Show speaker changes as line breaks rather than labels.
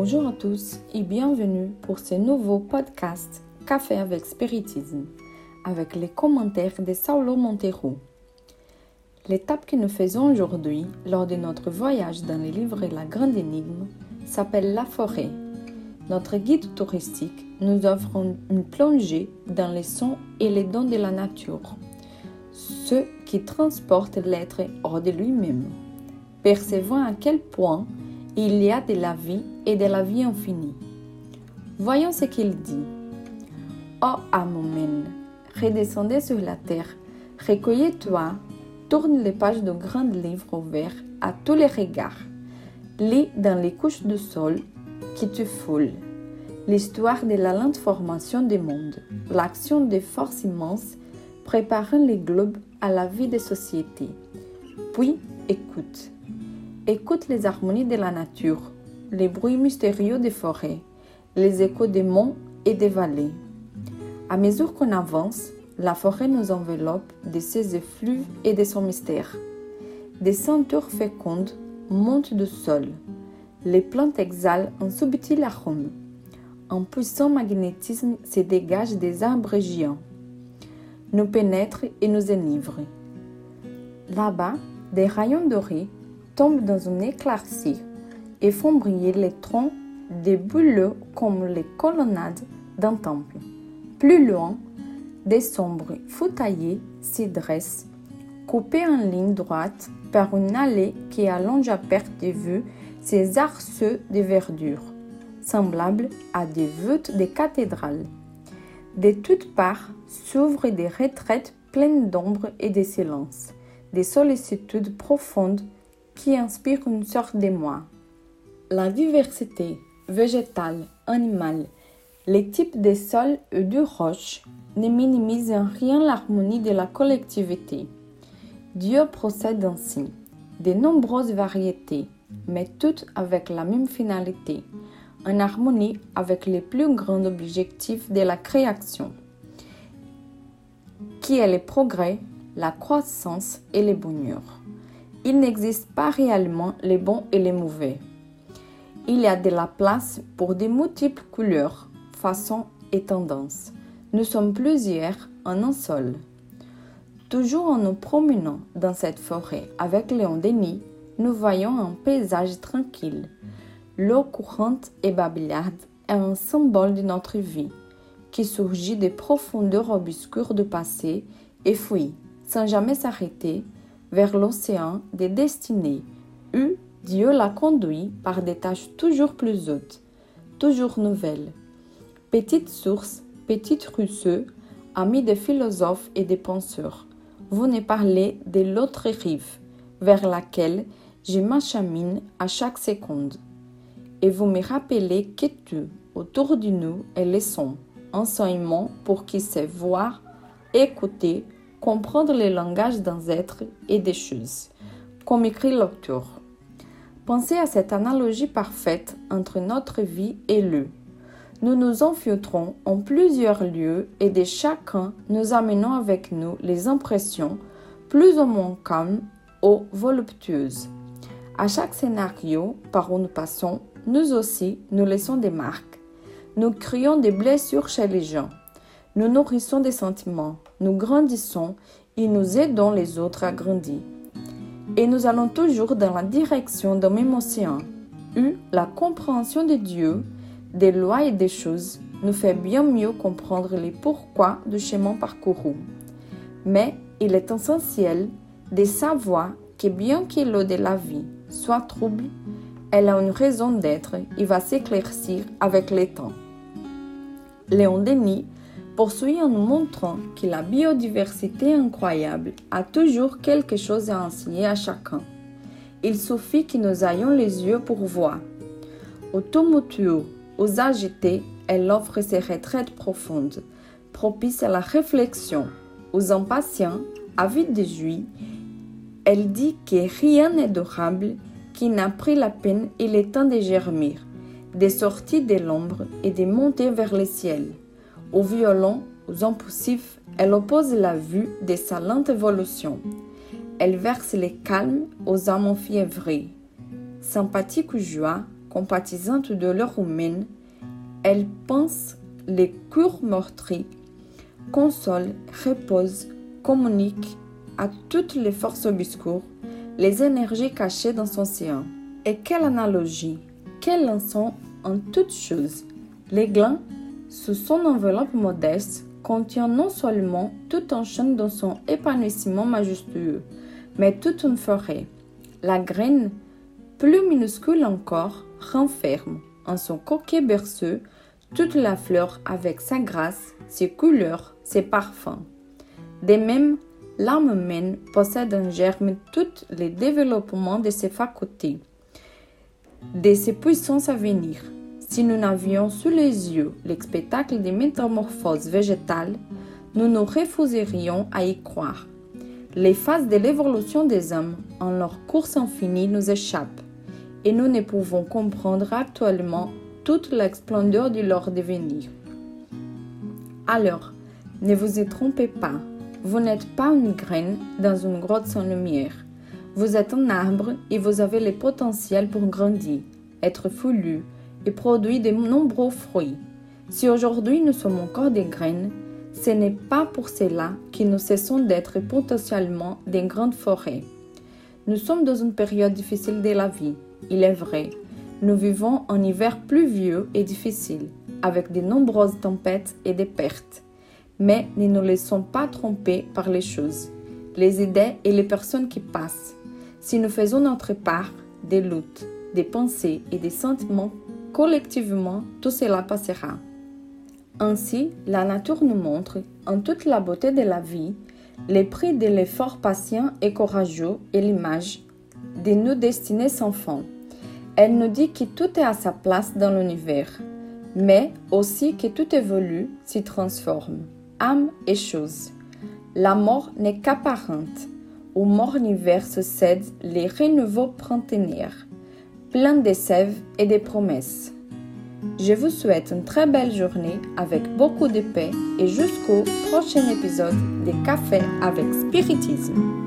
Bonjour à tous et bienvenue pour ce nouveau podcast Café avec Spiritisme avec les commentaires de Saulo Montero. L'étape que nous faisons aujourd'hui lors de notre voyage dans les livres La Grande Énigme s'appelle La Forêt. Notre guide touristique nous offre une plongée dans les sons et les dons de la nature, ceux qui transportent l'être hors de lui-même, percevant à quel point il y a de la vie et de la vie infinie. Voyons ce qu'il dit. Oh Amomen, redescendez sur la terre, recueillez-toi, tourne les pages d'un grand livre ouvert à tous les regards. Lis dans les couches de sol qui te foulent l'histoire de la lente formation des mondes, l'action des forces immenses préparant les globes à la vie des sociétés. Puis écoute. Écoute les harmonies de la nature, les bruits mystérieux des forêts, les échos des monts et des vallées. À mesure qu'on avance, la forêt nous enveloppe de ses effluves et de son mystère. Des senteurs fécondes montent du sol. Les plantes exhalent un subtil arôme. Un puissant magnétisme se dégage des arbres géants. Nous pénètre et nous enivre. Là-bas, des rayons dorés tombent dans une éclaircie et font briller les troncs des bouleaux comme les colonnades d'un temple. Plus loin, des sombres foutaillés s'y dressent, coupés en ligne droite par une allée qui allonge à perte de vue ses arceaux de verdure, semblables à des voûtes de cathédrales. De toutes parts s'ouvrent des retraites pleines d'ombre et de silence, des sollicitudes profondes qui inspire une sorte d'émoi. La diversité végétale, animale, les types de sols et de roches ne minimisent en rien l'harmonie de la collectivité. Dieu procède ainsi, de nombreuses variétés, mais toutes avec la même finalité, en harmonie avec les plus grands objectifs de la création, qui est le progrès, la croissance et le bonheur il n'existe pas réellement les bons et les mauvais. Il y a de la place pour de multiples couleurs, façons et tendances. Nous sommes plusieurs en un seul. Toujours en nous promenant dans cette forêt avec Léon Denis, nous voyons un paysage tranquille. L'eau courante et babillarde est un symbole de notre vie, qui surgit des profondeurs obscures du passé et fuit, sans jamais s'arrêter, vers l'océan des destinées, où Dieu l'a conduit par des tâches toujours plus hautes, toujours nouvelles. Petite source, petite ruisseau, ami des philosophes et des penseurs, vous ne parlez de l'autre rive, vers laquelle je m'achemine à chaque seconde. Et vous me rappelez que tout, autour de nous, est le son, enseignement pour qui sait voir, écouter, comprendre le langage d'un être et des choses, comme écrit l'auteur. Pensez à cette analogie parfaite entre notre vie et le. Nous nous infiltrons en plusieurs lieux et de chacun nous amenons avec nous les impressions plus ou moins calmes ou voluptueuses. À chaque scénario par où nous passons, nous aussi nous laissons des marques. Nous créons des blessures chez les gens. Nous nourrissons des sentiments, nous grandissons et nous aidons les autres à grandir. Et nous allons toujours dans la direction d'un même océan, où la compréhension de Dieu, des lois et des choses nous fait bien mieux comprendre les pourquoi du chemin parcouru. Mais il est essentiel de savoir que bien que l'eau de la vie soit trouble, elle a une raison d'être et va s'éclaircir avec le temps. Léon Denis poursuit en nous montrant que la biodiversité incroyable a toujours quelque chose à enseigner à chacun. Il suffit que nous ayons les yeux pour voir. Aux tumultueux, aux agités, elle offre ses retraites profondes, propices à la réflexion. Aux impatients, avides de joie, elle dit que rien n'est durable qui n'a pris la peine et le temps de germer, des sorties de l'ombre et de monter vers le ciel. Au violon, aux impulsifs, elle oppose la vue de sa lente évolution. Elle verse le calme aux âmes fiévrées. Sympathique ou joie, compatissante de leur humaine, elle pense les cures meurtries, console, repose, communique à toutes les forces obscures les énergies cachées dans son séant. Et quelle analogie, quelle leçon en toutes choses. Les glands, sous son enveloppe modeste, contient non seulement tout un champ dans son épanouissement majestueux, mais toute une forêt. La graine, plus minuscule encore, renferme en son coquet berceau toute la fleur avec sa grâce, ses couleurs, ses parfums. De même, l'âme humaine possède en germe tous les développements de ses facultés, de ses puissances à venir. Si nous n'avions sous les yeux le spectacle des métamorphoses végétales, nous nous refuserions à y croire. Les phases de l'évolution des hommes en leur course infinie nous échappent et nous ne pouvons comprendre actuellement toute la splendeur de leur devenir. Alors, ne vous y trompez pas, vous n'êtes pas une graine dans une grotte sans lumière. Vous êtes un arbre et vous avez le potentiel pour grandir, être foulu et produire de nombreux fruits. Si aujourd'hui nous sommes encore des graines, ce n'est pas pour cela que nous cessons d'être potentiellement des grandes forêts. Nous sommes dans une période difficile de la vie, il est vrai. Nous vivons un hiver pluvieux et difficile, avec de nombreuses tempêtes et des pertes. Mais ne nous laissons pas tromper par les choses, les idées et les personnes qui passent. Si nous faisons notre part des luttes, des pensées et des sentiments collectivement, tout cela passera. Ainsi, la nature nous montre, en toute la beauté de la vie, les prix de l'effort patient et courageux et l'image de nos destinées sans fond. Elle nous dit que tout est à sa place dans l'univers, mais aussi que tout évolue, s'y transforme, âme et chose. La mort n'est qu'apparente. Au mort-univers se cèdent les renouveaux printanières, pleins de sève et de promesses. Je vous souhaite une très belle journée avec beaucoup de paix et jusqu'au prochain épisode des Cafés avec Spiritisme.